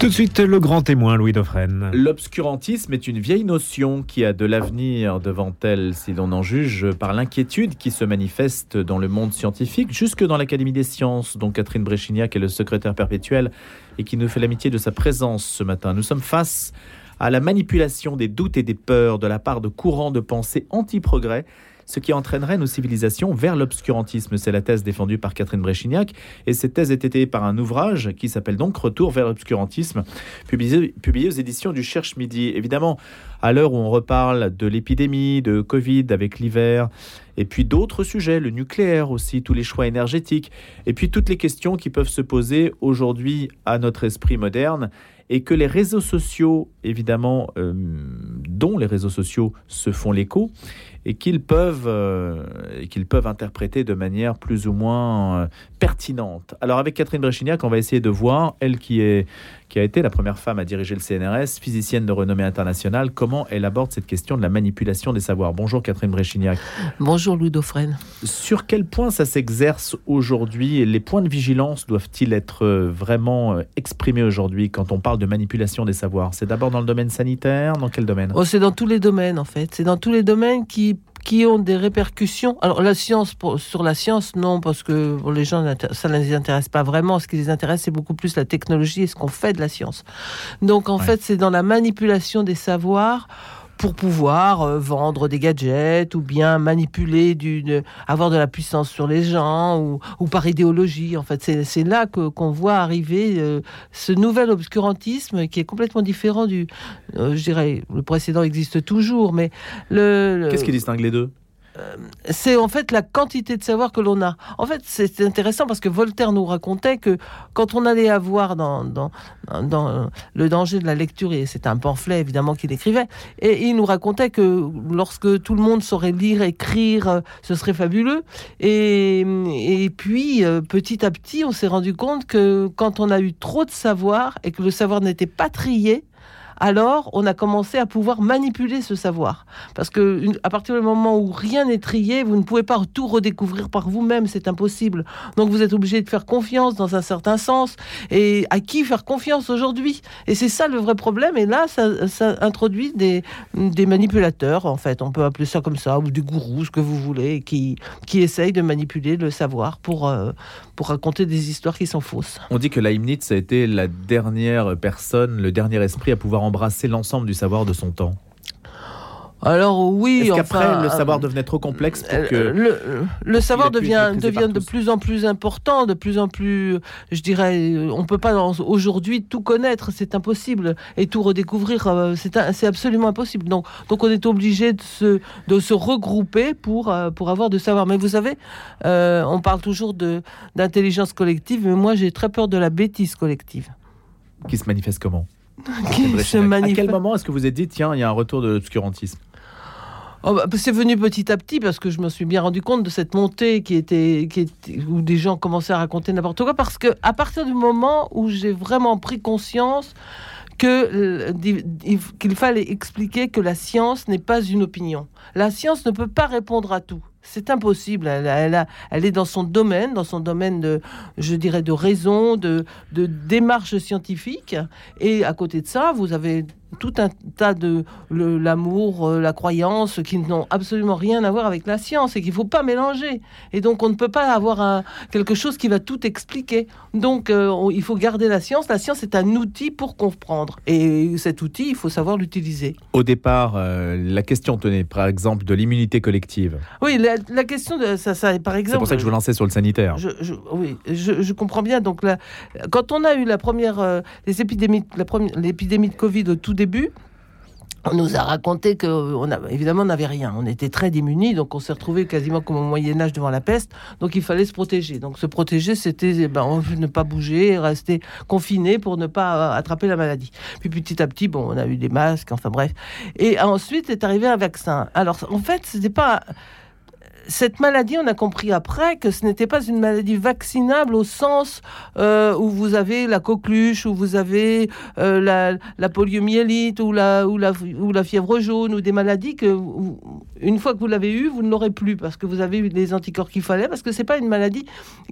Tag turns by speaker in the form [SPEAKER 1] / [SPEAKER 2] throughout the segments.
[SPEAKER 1] Tout de suite, le grand témoin, Louis Dauphren.
[SPEAKER 2] L'obscurantisme est une vieille notion qui a de l'avenir devant elle, si l'on en juge par l'inquiétude qui se manifeste dans le monde scientifique, jusque dans l'Académie des sciences, dont Catherine Bréchignac est le secrétaire perpétuel et qui nous fait l'amitié de sa présence ce matin. Nous sommes face à la manipulation des doutes et des peurs de la part de courants de pensée anti-progrès ce qui entraînerait nos civilisations vers l'obscurantisme. C'est la thèse défendue par Catherine Bréchignac, et cette thèse est étayée par un ouvrage qui s'appelle donc Retour vers l'obscurantisme, publié, aux éditions du Cherche Midi. Évidemment, à l'heure où on reparle de l'épidémie, de Covid avec l'hiver, et puis d'autres sujets, le nucléaire aussi, tous les choix énergétiques, et puis toutes les questions qui peuvent se poser aujourd'hui à notre esprit moderne, et que les réseaux sociaux, évidemment, euh, dont les réseaux sociaux se font l'écho, et qu'ils peuvent, euh, peuvent interpréter de manière plus ou moins euh, pertinente. Alors avec Catherine Bréchignac, on va essayer de voir, elle qui, est, qui a été la première femme à diriger le CNRS, physicienne de renommée internationale, comment elle aborde cette question de la manipulation des savoirs? Bonjour Catherine Bréchignac.
[SPEAKER 3] Bonjour Louis Dauphren.
[SPEAKER 2] Sur quel point ça s'exerce aujourd'hui les points de vigilance doivent-ils être euh, vraiment exprimés aujourd'hui quand on parle de manipulation des savoirs? C'est d'abord dans le domaine sanitaire, dans quel domaine?
[SPEAKER 3] Oh, C'est dans tous les domaines en fait. C'est dans tous les domaines qui qui ont des répercussions. Alors la science, sur la science, non, parce que les gens, ça ne les intéresse pas vraiment. Ce qui les intéresse, c'est beaucoup plus la technologie et ce qu'on fait de la science. Donc en fait, c'est dans la manipulation des savoirs pour pouvoir euh, vendre des gadgets ou bien manipuler, avoir de la puissance sur les gens ou, par idéologie. En fait, c'est, là qu'on voit arriver euh, ce nouvel obscurantisme qui est complètement différent du, euh, je dirais, le précédent existe toujours, mais le
[SPEAKER 2] Qu'est-ce qui distingue les deux?
[SPEAKER 3] C'est en fait la quantité de savoir que l'on a. En fait, c'est intéressant parce que Voltaire nous racontait que quand on allait avoir dans, le danger de la lecture, et c'est un pamphlet évidemment qu'il écrivait, et il nous racontait que lorsque tout le monde saurait lire, écrire, euh, ce serait fabuleux. Et, et puis, euh, petit à petit, on s'est rendu compte que quand on a eu trop de savoir et que le savoir n'était pas trié, alors on a commencé à pouvoir manipuler ce savoir. Parce que à partir du moment où rien n'est trié, vous ne pouvez pas tout redécouvrir par vous-même, c'est impossible. Donc vous êtes obligé de faire confiance dans un certain sens. Et à qui faire confiance aujourd'hui? Et c'est ça le vrai problème. Et là, ça, introduit des, manipulateurs, en fait, on peut appeler ça comme ça, ou des gourous, ce que vous voulez, qui, essayent de manipuler le savoir pour, euh, pour raconter des histoires qui sont fausses.
[SPEAKER 2] On dit que Leibniz a été la dernière personne, le dernier esprit à pouvoir embrasser l'ensemble du savoir de son temps
[SPEAKER 3] alors oui,
[SPEAKER 2] Est-ce qu'après le savoir devenait trop complexe pour que
[SPEAKER 3] le, le savoir devient devient de plus en plus important, de plus en plus, je dirais, on peut pas aujourd'hui tout connaître, c'est impossible, et tout redécouvrir, euh, c'est absolument impossible. Donc donc on est obligé de se de se regrouper pour euh, pour avoir de savoir. Mais vous savez, euh, on parle toujours de d'intelligence collective, mais moi j'ai très peur de la bêtise collective.
[SPEAKER 2] Qui se manifeste comment?
[SPEAKER 3] À
[SPEAKER 2] quel moment est-ce que vous êtes dit, tiens, il y a un retour de l'obscurantisme?
[SPEAKER 3] Oh, bah, c'est venu petit à petit parce que je me suis bien rendu compte de cette montée qui était, qui était où des gens commençaient à raconter n'importe quoi. Parce que à partir du moment où j'ai vraiment pris conscience que euh, qu'il fallait expliquer que la science n'est pas une opinion. La science ne peut pas répondre à tout. C'est impossible. Elle, est dans son domaine, dans son domaine de, je dirais, de raison, de, de démarche scientifique. Et à côté de ça, vous avez tout un tas de l'amour, euh, la croyance qui n'ont absolument rien à voir avec la science et qu'il ne faut pas mélanger. Et donc on ne peut pas avoir un, quelque chose qui va tout expliquer. Donc euh, il faut garder la science. La science est un outil pour comprendre. Et cet outil, il faut savoir l'utiliser.
[SPEAKER 2] Au départ, euh, la question tenait par exemple de l'immunité collective.
[SPEAKER 3] Oui, la, question de ça, ça par exemple.
[SPEAKER 2] C'est pour ça que je vous lançais sur le sanitaire.
[SPEAKER 3] oui, je, comprends bien. Donc là, quand on a eu la première, les épidémies, l'épidémie de Covid au tout début, on nous a raconté que, on a, évidemment, on n'avait rien. On était très démunis, donc on s'est retrouvé quasiment comme au Moyen Âge devant la peste. Donc il fallait se protéger. Donc se protéger, c'était eh ben, ne pas bouger, rester confiné pour ne pas attraper la maladie. Puis petit à petit, bon, on a eu des masques, enfin bref. Et ensuite est arrivé un vaccin. Alors en fait, c'était pas cette maladie, on a compris après que ce n'était pas une maladie vaccinable au sens euh, où vous avez la coqueluche, où vous avez euh, la, poliomyélite ou la, fièvre jaune, ou des maladies que, une fois que vous l'avez eu, vous ne l'aurez plus parce que vous avez eu les anticorps qu'il fallait, parce que c'est pas une maladie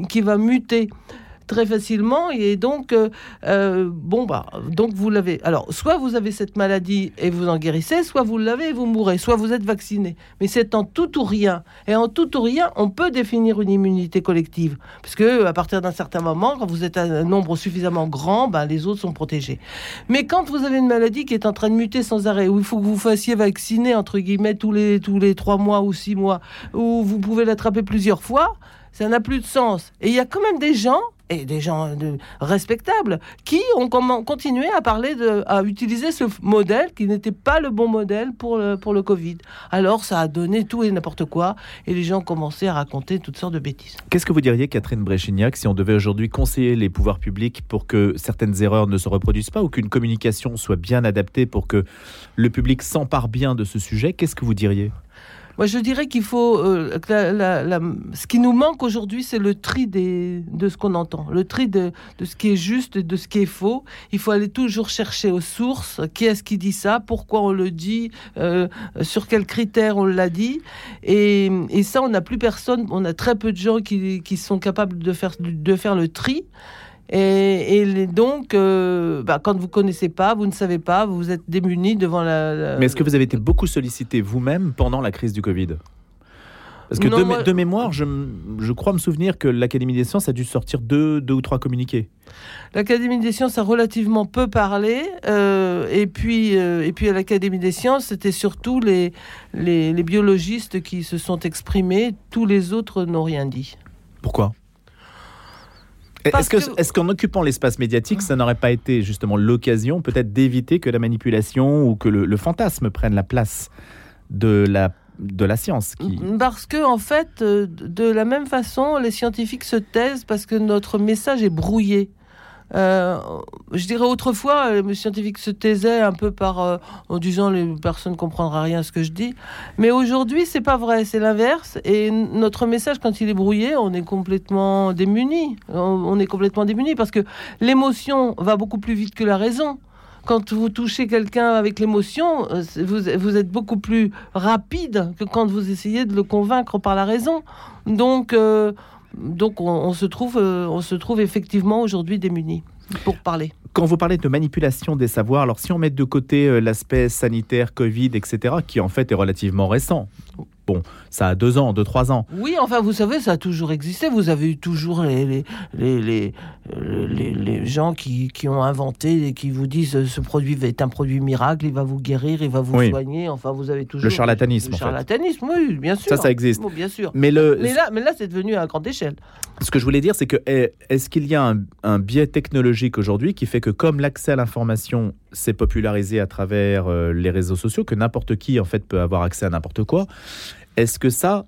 [SPEAKER 3] qui va muter très facilement. Et donc, euh, euh, bon, bah, donc vous l'avez. Alors, soit vous avez cette maladie et vous en guérissez, soit vous l'avez et vous mourrez, soit vous êtes vacciné. Mais c'est en tout ou rien. Et en tout ou rien, on peut définir une immunité collective. Parce que à partir d'un certain moment, quand vous êtes un nombre suffisamment grand, ben, les autres sont protégés. Mais quand vous avez une maladie qui est en train de muter sans arrêt, où il faut que vous fassiez vacciner, entre guillemets, tous les, tous les trois mois ou six mois, où vous pouvez l'attraper plusieurs fois, ça n'a plus de sens. Et il y a quand même des gens et des gens de, respectables qui ont continué à parler de, à utiliser ce modèle qui n'était pas le bon modèle pour le, Covid. Alors ça a donné tout et n'importe quoi et les gens commencé à raconter toutes sortes de bêtises.
[SPEAKER 2] Qu'est-ce que vous diriez, Catherine Bréchignac, si on devait aujourd'hui conseiller les pouvoirs publics pour que certaines erreurs ne se reproduisent pas ou qu'une communication soit bien adaptée pour que le public s'empare bien de ce sujet Qu'est-ce que vous diriez?
[SPEAKER 3] Moi, je dirais qu'il faut. Euh, ce qui nous manque aujourd'hui, c'est le tri des, de ce qu'on entend, le tri de, de, ce qui est juste et de ce qui est faux. Il faut aller toujours chercher aux sources. Qui est-ce qui dit ça? Pourquoi on le dit? Euh, Sur quels critères on l'a dit? Et, et, ça, on n'a plus personne. On a très peu de gens qui, qui sont capables de faire, de faire le tri. Et, donc, euh, bah, quand vous connaissez pas, vous ne savez pas, vous êtes démuni devant la.
[SPEAKER 2] Mais est-ce que vous avez été beaucoup sollicité vous-même pendant la crise du Covid? Parce que de, mémoire, je, je, crois me souvenir que l'Académie des sciences a dû sortir deux, deux ou trois communiqués.
[SPEAKER 3] L'Académie des sciences a relativement peu parlé. Euh, et, puis, euh, et puis à l'Académie des sciences, c'était surtout les, les, les, biologistes qui se sont exprimés. Tous les autres n'ont rien dit.
[SPEAKER 2] Pourquoi? Est-ce qu'en occupant l'espace médiatique, ça n'aurait pas été justement l'occasion peut-être d'éviter que la manipulation ou que le, fantasme prenne la place de la de la science
[SPEAKER 3] Parce que, en fait, euh, de la même façon, les scientifiques se taisent parce que notre message est brouillé. Euh, je dirais autrefois, les scientifiques se taisaient un peu par euh, en disant les personnes ne comprendront rien à ce que je dis. Mais aujourd'hui, c'est pas vrai, c'est l'inverse. Et notre message, quand il est brouillé, on est complètement démuni. On, est complètement démuni parce que l'émotion va beaucoup plus vite que la raison. Quand vous touchez quelqu'un avec l'émotion, euh, vous, êtes beaucoup plus rapide que quand vous essayez de le convaincre par la raison. Donc donc on, se trouve, euh, on se trouve effectivement aujourd'hui démunis pour parler.
[SPEAKER 2] Quand vous parlez de manipulation des savoirs, alors si on met de côté euh, l'aspect sanitaire, Covid, etc., qui en fait est relativement récent, Bon, ça a deux ans, deux, trois ans.
[SPEAKER 3] Oui, enfin, vous savez, ça a toujours existé. Vous avez eu toujours les, les, les, les, gens qui, qui, ont inventé et qui vous disent euh, ce produit est un produit miracle, il va vous guérir, il va vous soigner. Enfin, vous avez toujours.
[SPEAKER 2] Le charlatanisme. Le
[SPEAKER 3] charlatanisme, oui, bien sûr.
[SPEAKER 2] Ça, ça existe.
[SPEAKER 3] bien sûr.
[SPEAKER 2] Mais, le...
[SPEAKER 3] mais là, mais là c'est devenu à grande échelle.
[SPEAKER 2] Ce que je voulais dire, c'est que eh, est-ce qu'il y a un, un biais technologique aujourd'hui qui fait que, comme l'accès à l'information s'est popularisé à travers euh, les réseaux sociaux, que n'importe qui, en fait, peut avoir accès à n'importe quoi, est-ce que ça,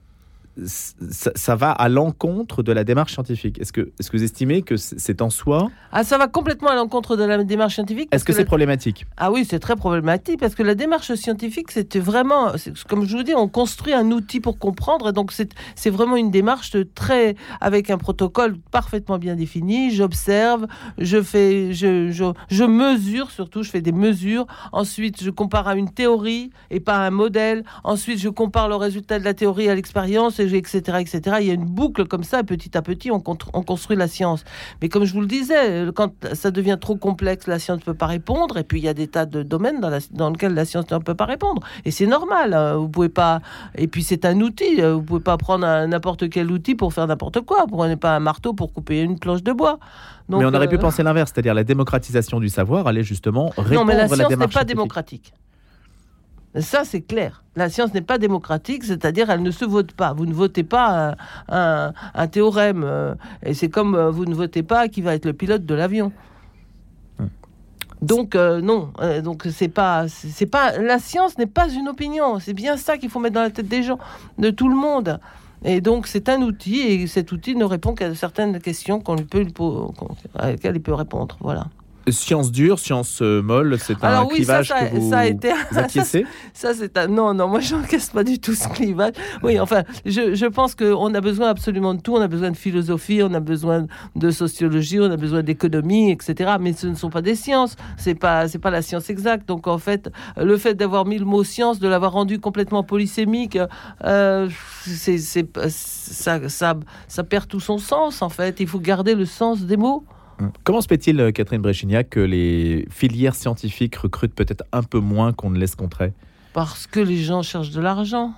[SPEAKER 2] ça, va à l'encontre de la démarche scientifique. Est-ce que, est que vous estimez que c'est en soi
[SPEAKER 3] Ah, ça va complètement à l'encontre de la démarche scientifique.
[SPEAKER 2] Est-ce que, c'est problématique?
[SPEAKER 3] Ah oui, c'est très problématique parce que la démarche scientifique, c'était vraiment, comme je vous dis, on construit un outil pour comprendre. Et donc, c'est vraiment une démarche très avec un protocole parfaitement bien défini. J'observe, je fais, je, je, je mesure surtout, je fais des mesures. Ensuite, je compare à une théorie et pas à un modèle. Ensuite, je compare le résultat de la théorie à l'expérience etc., etc. Il y a une boucle comme ça, petit à petit, on, on, construit la science. Mais comme je vous le disais, quand ça devient trop complexe, la science ne peut pas répondre. Et puis, il y a des tas de domaines dans, la, dans lesquels la science ne peut pas répondre. Et c'est normal. Hein. Vous pouvez pas. Et puis, c'est un outil. Vous pouvez pas prendre n'importe quel outil pour faire n'importe quoi. Vous prenez pas un marteau pour couper une planche de bois.
[SPEAKER 2] mais on aurait pu euh, penser l'inverse, c'est-à-dire la démocratisation du savoir allait justement répondre non,
[SPEAKER 3] mais
[SPEAKER 2] la
[SPEAKER 3] science n'est pas démocratique. Ça, c'est clair. La science n'est pas démocratique, c'est-à-dire elle ne se vote pas. Vous ne votez pas un, théorème. Euh, et c'est comme euh, vous ne votez pas qui va être le pilote de l'avion. Hum. Donc euh, non, donc c'est pas, c'est pas, la science n'est pas une opinion. C'est bien ça qu'il faut mettre dans la tête des gens, de tout le monde. Et donc c'est un outil et cet outil ne répond qu'à certaines questions qu'on peut, à lesquelles il peut répondre. Voilà.
[SPEAKER 2] Science dure, science euh, molle, c'est un
[SPEAKER 3] oui,
[SPEAKER 2] clivage
[SPEAKER 3] ça,
[SPEAKER 2] que vous,
[SPEAKER 3] ça a été.
[SPEAKER 2] vous acquiescez?
[SPEAKER 3] Ça, c'est un. Non, non, moi, j'encaisse pas du tout ce clivage. Oui, enfin, je, je pense qu'on a besoin absolument de tout. On a besoin de philosophie, on a besoin de sociologie, on a besoin d'économie, etc. Mais ce ne sont pas des sciences. C'est pas, c'est pas la science exacte. Donc, en fait, le fait d'avoir mis le mot science, de l'avoir rendu complètement polysémique, euh, c'est, c'est, ça, ça, ça perd tout son sens, en fait. Il faut garder le sens des mots.
[SPEAKER 2] Comment se fait-il, euh, Catherine Bréchignac, que les filières scientifiques recrutent peut-être un peu moins qu'on ne laisse compter
[SPEAKER 3] Parce que les gens cherchent de l'argent.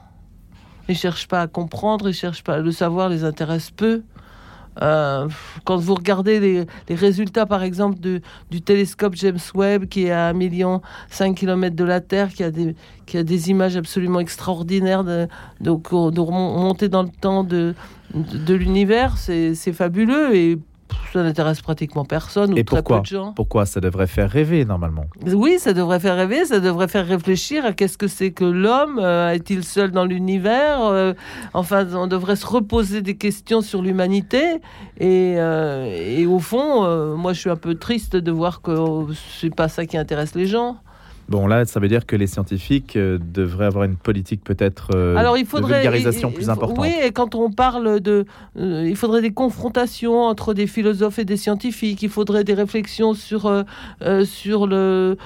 [SPEAKER 3] Ils cherchent pas à comprendre, ils cherchent pas. Le savoir les intéresse peu. Euh, quand vous regardez les, résultats, par exemple, de, du télescope James Webb, qui est à 1,5 million de la Terre, qui a des, qui a des images absolument extraordinaires de, de, remonter dans le temps de, de, de l'univers, c'est c'est fabuleux. Et ça n'intéresse pratiquement personne ou
[SPEAKER 2] Et
[SPEAKER 3] très
[SPEAKER 2] pourquoi
[SPEAKER 3] peu de gens.
[SPEAKER 2] Pourquoi ça devrait faire rêver normalement
[SPEAKER 3] Oui, ça devrait faire rêver, ça devrait faire réfléchir à qu'est-ce que c'est que l'homme, euh, est-il seul dans l'univers Euh, Enfin, on devrait se reposer des questions sur l'humanité. Et, euh, et au fond, moi, je suis un peu triste de voir que euh, c'est pas ça qui intéresse les gens.
[SPEAKER 2] Bon, là, ça veut dire que les scientifiques euh, devraient avoir une politique peut-être euh,
[SPEAKER 3] Alors il
[SPEAKER 2] de
[SPEAKER 3] faudrait
[SPEAKER 2] vulgarisation
[SPEAKER 3] il-
[SPEAKER 2] plus importante.
[SPEAKER 3] Oui, et quand on parle de, euh, il faudrait des confrontations entre des philosophes et des scientifiques. Il faudrait des réflexions sur euh, sur le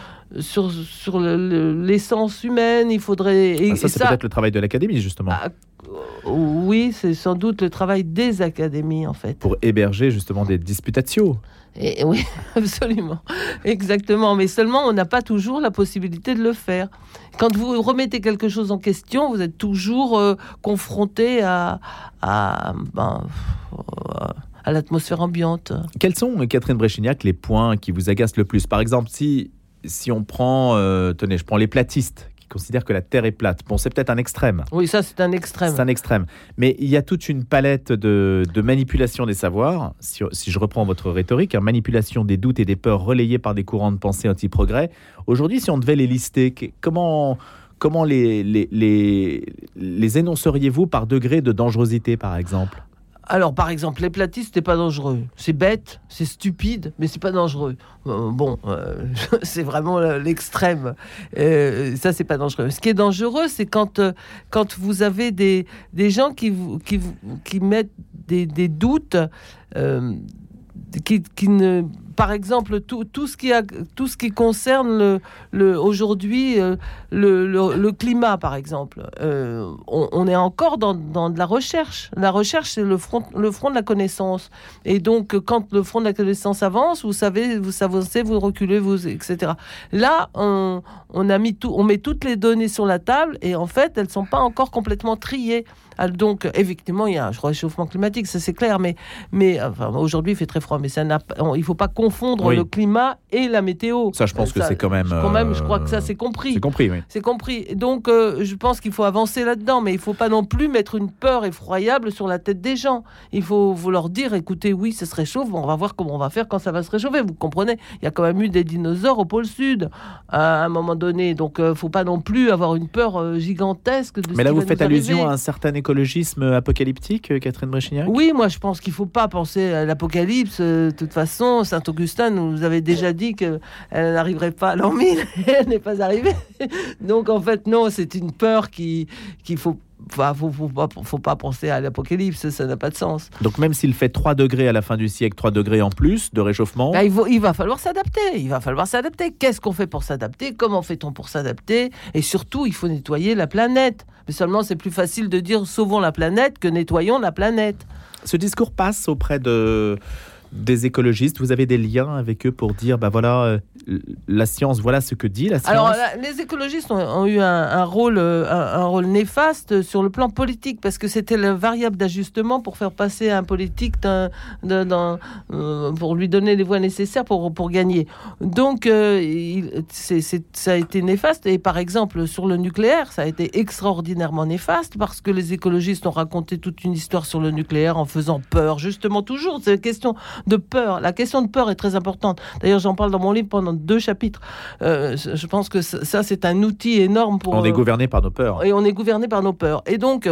[SPEAKER 3] sur sur le- le- l'essence humaine. Il faudrait et,
[SPEAKER 2] Ah, ça,
[SPEAKER 3] et
[SPEAKER 2] c'est peut-être le travail de l'académie, justement,
[SPEAKER 3] ah, oui, c'est sans doute le travail des académies en fait.
[SPEAKER 2] pour héberger justement des disputatio.
[SPEAKER 3] Oui, absolument, exactement. Mais seulement, on n'a pas toujours la possibilité de le faire. Quand vous remettez quelque chose en question, vous êtes toujours euh, confronté à, à, ben, euh, à l'atmosphère ambiante.
[SPEAKER 2] Quels sont, Catherine Bréchignac, les points qui vous agacent le plus? Par exemple, si, si on prend, euh, tenez, je prends les platistes considèrent que la Terre est plate. Bon, c'est peut-être un extrême.
[SPEAKER 3] Oui, ça, c'est un extrême.
[SPEAKER 2] C'est un extrême. Mais il y a toute une palette de, de manipulation des savoirs. Si, si je reprends votre rhétorique, hein, manipulation des doutes et des peurs relayées par des courants de pensée anti-progrès. Aujourd'hui, si on devait les lister, comment, comment les, les, les, les énonceriez-vous par degré de dangerosité, par exemple?
[SPEAKER 3] Alors, par exemple, les platistes, c'est pas dangereux. C'est bête, c'est stupide, mais c'est pas dangereux. Euh, bon, euh, c'est vraiment euh, l'extrême. Euh, ça, c'est pas dangereux. Ce qui est dangereux, c'est quand, quand vous avez des, des gens qui, vous, qui, vous- qui mettent des, des doutes. qui, qui ne, par exemple, tout, tout, ce qui a, tout ce qui concerne le, le, aujourd'hui euh, le, le, le climat, par exemple, euh, on, est encore dans, dans de la recherche. La recherche, c'est le front, le front de la connaissance. Et donc, quand le front de la connaissance avance, vous savez, vous avancez, vous reculez, vous, etc. Là, on, on, a mis tout, on met toutes les données sur la table et en fait, elles sont pas encore complètement triées. Ah, Donc, effectivement, il y a un réchauffement climatique, ça c'est clair, mais, mais aujourd'hui il fait très froid, mais ça n'a il faut pas confondre
[SPEAKER 2] Oui.
[SPEAKER 3] le climat et la météo.
[SPEAKER 2] Ça, je pense que c'est quand même,
[SPEAKER 3] Quand même, je crois que
[SPEAKER 2] euh,
[SPEAKER 3] ça c'est compris.
[SPEAKER 2] C'est compris, oui.
[SPEAKER 3] C'est compris. Donc, euh, je pense qu'il faut avancer là-dedans, mais il faut pas non plus mettre une peur effroyable sur la tête des gens. Il faut vous leur dire, écoutez, oui, ça se réchauffe, on va voir comment on va faire quand ça va se réchauffer. Vous comprenez? Il y a quand même eu des dinosaures au pôle sud à un moment donné, donc euh, faut pas non plus avoir une peur euh, gigantesque de.
[SPEAKER 2] Mais là, vous faites allusion
[SPEAKER 3] arriver.
[SPEAKER 2] à un certain écologisme apocalyptique, euh, Catherine Bréchignac
[SPEAKER 3] Oui, moi je pense qu'il faut pas penser à l'apocalypse. Euh, De toute façon, Saint Augustin nous avait déjà dit qu'elle n'arriverait pas à l'an 1000. Elle n'est pas arrivée. Donc en fait, non, c'est une peur qui qu'il faut. Enfin, faut, faut, pas, faut pas penser à l'apocalypse, ça n'a pas de sens.
[SPEAKER 2] Donc même s'il fait 3 degrés à la fin du siècle, 3 degrés en plus de réchauffement,
[SPEAKER 3] il, va, il va falloir s'adapter. Il va falloir s'adapter. Qu'est-ce qu'on fait pour s'adapter? Comment fait-on pour s'adapter? Et surtout, il faut nettoyer la planète. Mais seulement, c'est plus facile de dire sauvons la planète que nettoyons la planète.
[SPEAKER 2] ce discours passe auprès de des écologistes. Vous avez des liens avec eux pour dire, bah voilà, euh, la science, voilà ce que dit la science.
[SPEAKER 3] Alors, la- les écologistes ont, eu un, rôle, euh, un, rôle néfaste sur le plan politique parce que c'était la variable d'ajustement pour faire passer un politique euh, pour lui donner les voix nécessaires pour, pour gagner. Donc, euh, ça a été néfaste. Et par exemple, sur le nucléaire, ça a été extraordinairement néfaste parce que les écologistes ont raconté toute une histoire sur le nucléaire en faisant peur. Justement, toujours, c'est une question de peur. La question de peur est très importante. D'ailleurs, j'en parle dans mon livre pendant deux chapitres. Euh, je pense que ça, c'est un outil énorme pour.
[SPEAKER 2] On est
[SPEAKER 3] euh,
[SPEAKER 2] gouverné par nos peurs.
[SPEAKER 3] et on est gouverné par nos peurs. Et donc,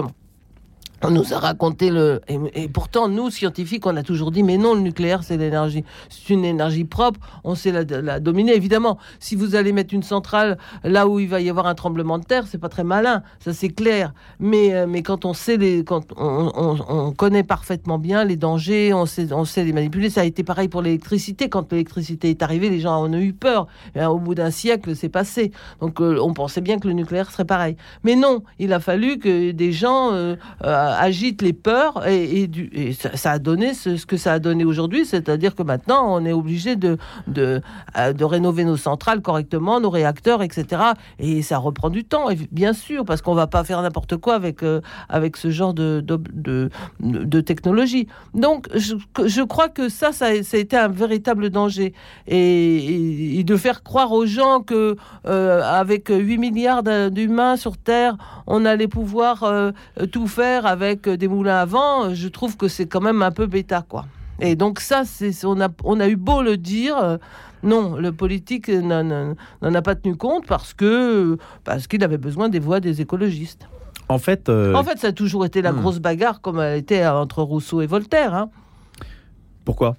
[SPEAKER 3] On nous a raconté le. Et, pourtant, nous, scientifiques, on a toujours dit mais non, le nucléaire, c'est l'énergie. C'est une énergie propre, on sait la, dominer. Évidemment, si vous allez mettre une centrale là où il va y avoir un tremblement de terre, c'est pas très malin, ça c'est clair. Mais, euh, mais quand on sait les. Quand on, connaît parfaitement bien les dangers, on sait, on sait les manipuler. Ça a été pareil pour l'électricité. Quand l'électricité est arrivée, les gens en ont eu peur. Et, au bout d'un siècle, c'est passé. Donc euh, on pensait bien que le nucléaire serait pareil. Mais non, il a fallu que des gens. Euh, agite les peurs et, ça, a donné ce, que ça a donné aujourd'hui, c'est-à-dire que maintenant on est obligé de, de, euh, de, rénover nos centrales correctement, nos réacteurs, etc. Et ça reprend du temps, bien sûr, parce qu'on va pas faire n'importe quoi avec, euh, avec ce genre de, de, de, technologie. Donc je, je, crois que ça, ça, a été un véritable danger. Et, de faire croire aux gens que euh, avec 8 milliards d'humains sur Terre, on allait pouvoir tout faire avec avec des moulins à vent, je trouve que c'est quand même un peu bêta, quoi. Et donc ça, c'est, on, a, on a eu beau le dire, euh, non, le politique n'en a pas tenu compte parce que parce qu'il avait besoin des voix des écologistes.
[SPEAKER 2] En fait, euh,
[SPEAKER 3] en fait, ça a toujours été la hmm. grosse bagarre comme elle était entre Rousseau et Voltaire. Hein.
[SPEAKER 2] Pourquoi?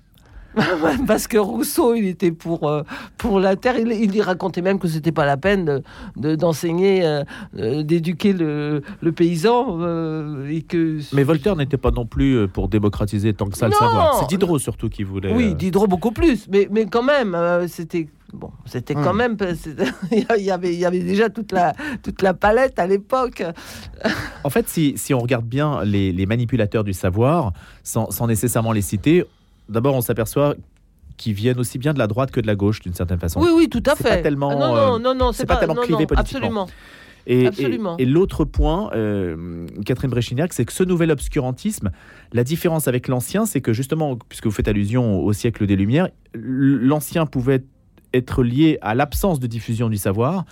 [SPEAKER 3] parce que Rousseau, il était pour, euh, pour la terre. Il, il racontait même que c'était pas la peine d'enseigner, de, euh, euh, d'éduquer le, le, paysan. et que...
[SPEAKER 2] Mais Voltaire n'était pas non plus pour démocratiser tant que ça le savoir. C'est Diderot surtout qui voulait.
[SPEAKER 3] Oui, Diderot beaucoup plus. Mais, mais quand même, c'était bon, c'était quand hmm. même, il y avait, il y avait déjà toute la, toute la palette à l'époque.
[SPEAKER 2] en fait, si, si, on regarde bien les, les manipulateurs du savoir, sans, sans, nécessairement les citer, d'abord, on s'aperçoit qu'ils viennent aussi bien de la droite que de la gauche, d'une certaine façon.
[SPEAKER 3] Oui, oui, tout à fait.
[SPEAKER 2] Pas tellement, ah non, non, non, non c'est pas, tellement clivé politiquement.
[SPEAKER 3] Absolument.
[SPEAKER 2] Et, et, l'autre point, euh, Catherine Bréchignac, c'est que ce nouvel obscurantisme, la différence avec l'ancien, c'est que justement, puisque vous faites allusion au siècle des Lumières, l'ancien pouvait être lié à l'absence de diffusion du savoir,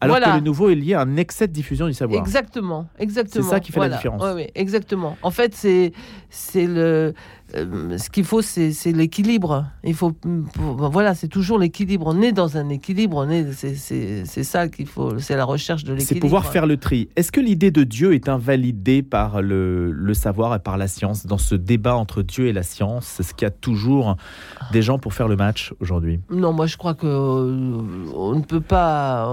[SPEAKER 2] alors que le nouveau est lié à un excès de diffusion du savoir.
[SPEAKER 3] Exactement, exactement.
[SPEAKER 2] C'est ça qui fait la différence.
[SPEAKER 3] Oui, oui, exactement. En fait, c'est c'est le euh, ce qu'il faut, c'est l'équilibre. Il faut, voilà, c'est toujours l'équilibre. On est dans un équilibre. C'est ça qu'il faut. C'est la recherche de l'équilibre.
[SPEAKER 2] C'est pouvoir faire le tri. Est-ce que l'idée de Dieu est invalidée par le, le, savoir et par la science? Dans ce débat entre Dieu et la science Est-ce qu'il y a toujours des gens pour faire le match aujourd'hui?
[SPEAKER 3] Non, moi je crois que euh, on ne peut pas.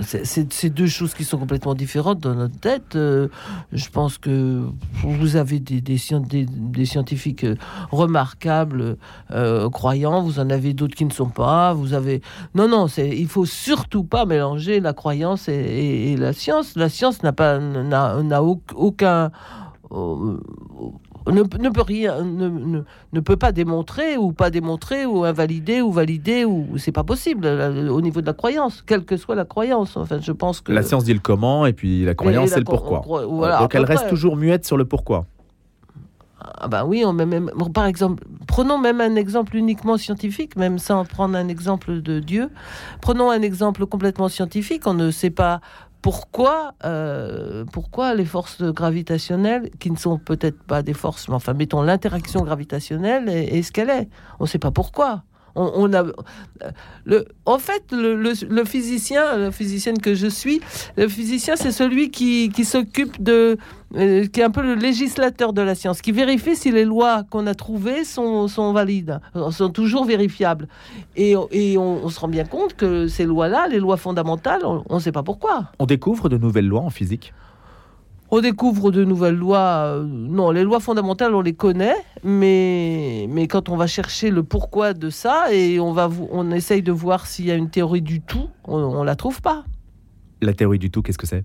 [SPEAKER 3] Euh, c'est deux choses qui sont complètement différentes dans notre tête. je pense que vous avez des, des, des des scientifiques euh, remarquables, euh, croyants, vous en avez d'autres qui ne sont pas, vous avez... Non, non, il faut surtout pas mélanger la croyance et, la science. La science n'a pas n'a aucun... Euh, ne, peut rien, ne, ne, peut pas démontrer ou pas démontrer ou invalider ou valider ou c'est pas possible au niveau de la croyance, quelle que soit la croyance. Enfin, je pense que
[SPEAKER 2] la science dit le comment et puis la croyance c'est le pourquoi. Donc elle reste toujours muette sur le pourquoi.
[SPEAKER 3] Ah bah oui, on même, par exemple, prenons même un exemple uniquement scientifique, même sans prendre un exemple de Dieu. Prenons un exemple complètement scientifique. On ne sait pas pourquoi, euh, pourquoi les forces gravitationnelles, qui ne sont peut-être pas des forces, mais enfin, mettons l'interaction gravitationnelle est, ce qu'elle est. On ne sait pas pourquoi. On, a, le, en fait, le, physicien, la physicienne que je suis, le physicien, c'est celui qui, qui s'occupe de, euh, qui est un peu le législateur de la science, qui vérifie si les lois qu'on a trouvées sont, sont, valides, sont toujours vérifiables. Et, et on, se rend bien compte que ces lois-là, les lois fondamentales, on ne sait pas pourquoi.
[SPEAKER 2] On découvre de nouvelles lois en physique?
[SPEAKER 3] On découvre de nouvelles lois. Euh, non, les lois fondamentales, on les connaît, mais, mais quand on va chercher le pourquoi de ça et on, va, on essaye de voir s'il y a une théorie du tout, on ne la trouve pas.
[SPEAKER 2] La théorie du tout, qu'est-ce que c'est?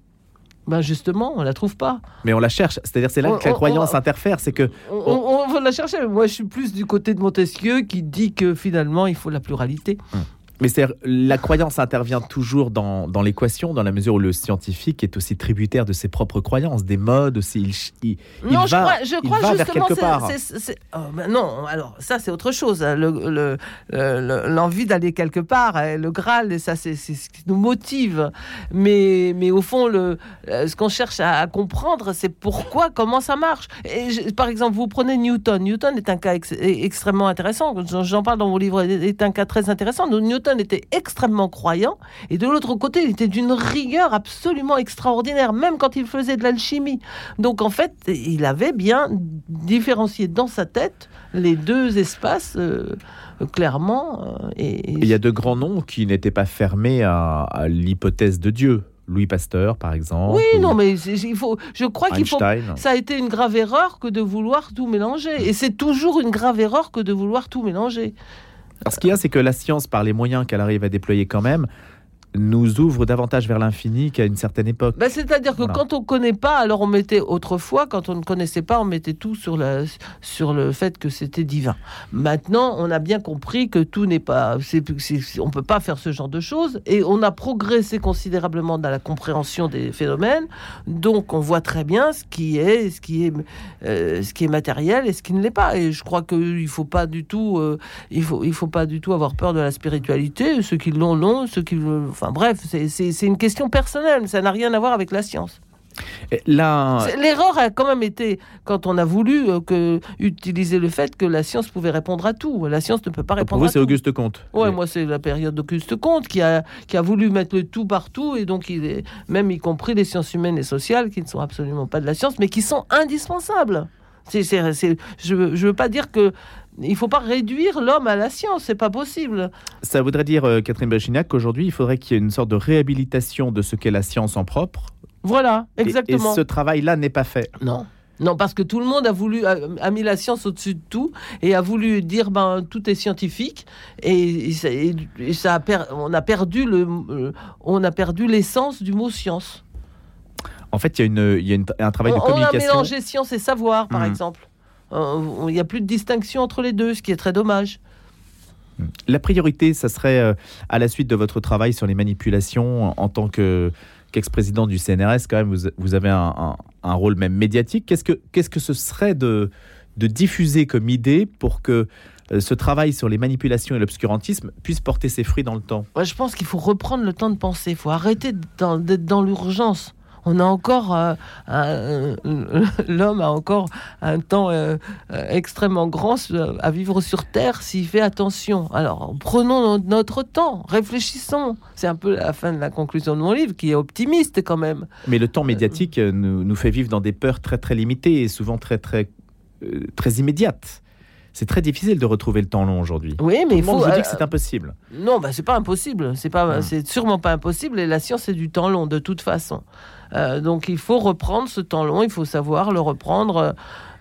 [SPEAKER 3] Ben justement, on la trouve pas.
[SPEAKER 2] Mais on la cherche. C'est-à-dire, c'est là que la croyance interfère. C'est que
[SPEAKER 3] on, va la chercher. Moi, je suis plus du côté de Montesquieu qui dit que finalement, il faut la pluralité.
[SPEAKER 2] Hum. Mais c'est la croyance intervient toujours dans, dans l'équation, dans la mesure où le scientifique est aussi tributaire de ses propres croyances, des modes aussi. Il,
[SPEAKER 3] non,
[SPEAKER 2] va,
[SPEAKER 3] je crois, je
[SPEAKER 2] crois il va vers quelque part.
[SPEAKER 3] Oh, ben non, alors ça c'est autre chose. Hein. Le, l'envie d'aller quelque part, hein, le Graal, ça c'est, ce qui nous motive. Mais, mais au fond, le, euh, ce qu'on cherche à, comprendre, c'est pourquoi, comment ça marche. Et par exemple, vous prenez Newton. Newton est un cas extrêmement intéressant. J'en parle dans mon livre. Est un cas très intéressant. Newton Newton était extrêmement croyant, et de l'autre côté, il était d'une rigueur absolument extraordinaire, même quand il faisait de l'alchimie. Donc en fait, il avait bien différencié dans sa tête les deux espaces. Euh, clairement.
[SPEAKER 2] Euh, et, Il y a de grands noms qui n'étaient pas fermés à, l'hypothèse de Dieu. Louis Pasteur, par exemple.
[SPEAKER 3] Oui, non, mais il faut, je crois qu'il faut. Ça a été une grave erreur que de vouloir tout mélanger. Et c'est toujours une grave erreur que de vouloir tout mélanger.
[SPEAKER 2] Alors, ce qu'il y a, c'est que la science, par les moyens qu'elle arrive à déployer quand même, nous ouvre davantage vers l'infini qu'à une certaine époque.
[SPEAKER 3] Bah, c'est-à-dire que quand on ne connaît pas, alors on mettait autrefois, quand on ne connaissait pas, on mettait tout sur, la, sur le fait que c'était divin. Maintenant, on a bien compris que tout n'est pas... on ne peut pas faire ce genre de choses, et on a progressé considérablement dans la compréhension des phénomènes, donc on voit très bien ce qui est, ce qui est, euh, ce qui est matériel et ce qui ne l'est pas. Et je crois qu'il ne faut pas du tout... Euh, il faut, il faut pas du tout avoir peur de la spiritualité. Ceux qui l'ont, l'ont. Ceux qui... Enfin, bref, c'est une question personnelle, ça n'a rien à voir avec la science. L'erreur a quand même été quand on a voulu euh, que, utiliser le fait que la science pouvait répondre à tout. La science ne peut pas répondre
[SPEAKER 2] Pour
[SPEAKER 3] vous,
[SPEAKER 2] c'est Auguste Comte.
[SPEAKER 3] Ouais, moi c'est la période d'Auguste Comte qui a, qui a voulu mettre le tout partout et donc il est, même y compris les sciences humaines et sociales qui ne sont absolument pas de la science mais qui sont indispensables. Je ne veux pas dire que il faut pas réduire l'homme à la science, c'est pas possible.
[SPEAKER 2] Ça voudrait dire, euh, Catherine Brechignac, qu'aujourd'hui, il faudrait qu'il y ait une sorte de réhabilitation de ce qu'est la science en propre.
[SPEAKER 3] Voilà, exactement.
[SPEAKER 2] Et, ce travail-là n'est pas fait.
[SPEAKER 3] Non. Non, parce que tout le monde a voulu a, mis la science au-dessus de tout et a voulu dire ben tout est scientifique et, ça, a on a perdu le euh, on a perdu l'essence du mot science.
[SPEAKER 2] En fait, il y a, une, il y a un travail de communication.
[SPEAKER 3] On a mélangé science et savoir, par hmm. exemple. Euh, il n'y a plus de distinction entre les deux, ce qui est très dommage.
[SPEAKER 2] Hmm. La priorité, ça serait euh, à la suite de votre travail sur les manipulations en tant qu'ex-président du CNRS, quand même, vous, avez un, rôle même médiatique. Qu'est-ce que, qu'est-ce que ce serait de, de diffuser comme idée pour que euh, ce travail sur les manipulations et l'obscurantisme puisse porter ses fruits dans le temps?
[SPEAKER 3] Je pense qu'il faut reprendre le temps de penser. Il faut arrêter d'être dans l'urgence on a encore euh, l'homme a encore un temps euh, euh, extrêmement grand à vivre sur Terre s'il fait attention. Alors prenons notre temps, réfléchissons. C'est un peu la fin de la conclusion de mon livre qui est optimiste quand même.
[SPEAKER 2] Mais le temps médiatique nous, nous fait vivre dans des peurs très très limitées et souvent très très très immédiates c'est très difficile de retrouver le temps long aujourd'hui.
[SPEAKER 3] Oui, mais il faut.
[SPEAKER 2] Vous dit que c'est impossible.
[SPEAKER 3] Non, bah, c'est pas impossible. C'est pas, ah. c'est sûrement pas impossible. Et la science, c'est du temps long de toute façon. Euh, donc il faut reprendre ce temps long, il faut savoir le reprendre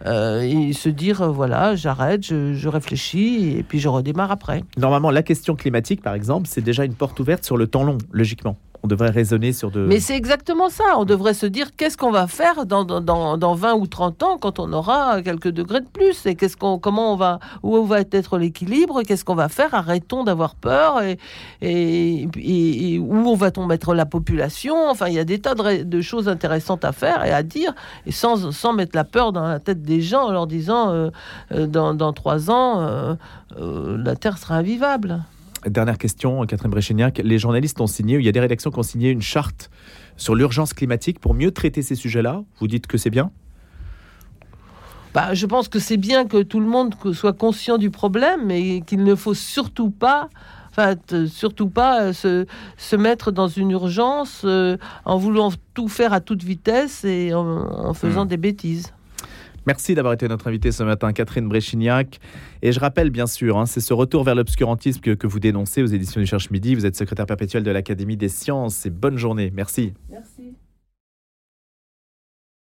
[SPEAKER 3] euh, et se dire euh, voilà, j'arrête, je, réfléchis et puis je redémarre après.
[SPEAKER 2] Normalement, la question climatique, par exemple, c'est déjà une porte ouverte sur le temps long, logiquement on devrait raisonner sur de...
[SPEAKER 3] Mais c'est exactement ça. On devrait se dire qu'est-ce qu'on va faire dans, dans, dans, 20 ou 30 ans quand on aura quelques degrés de plus? Et qu'est-ce qu'on, comment on va, où va être l'équilibre, qu'est-ce qu'on va faire, arrêtons d'avoir peur et, et, et, où on va-t-on mettre la population? Enfin, il y a des tas de, choses intéressantes à faire et à dire et sans, sans mettre la peur dans la tête des gens en leur disant euh, euh, dans, dans 3 ans, euh, la Terre sera invivable.
[SPEAKER 2] Dernière question, Catherine Bréchignac. Les journalistes ont signé, il y a des rédactions qui ont signé une charte sur l'urgence climatique pour mieux traiter ces sujets-là. Vous dites que c'est bien?
[SPEAKER 3] Bah, je pense que c'est bien que tout le monde soit conscient du problème, mais qu'il ne faut surtout pas Enfin, surtout pas se, se, mettre dans une urgence euh, en voulant tout faire à toute vitesse et en, faisant hmm. des bêtises.
[SPEAKER 2] Merci d'avoir été notre invitée ce matin, Catherine Bréchignac. Et je rappelle, bien sûr, hein, c'est ce retour vers l'obscurantisme que, vous dénoncez aux éditions du Cherche Midi. Vous êtes secrétaire perpétuel de l'Académie des sciences. Et bonne journée. Merci.
[SPEAKER 3] Merci.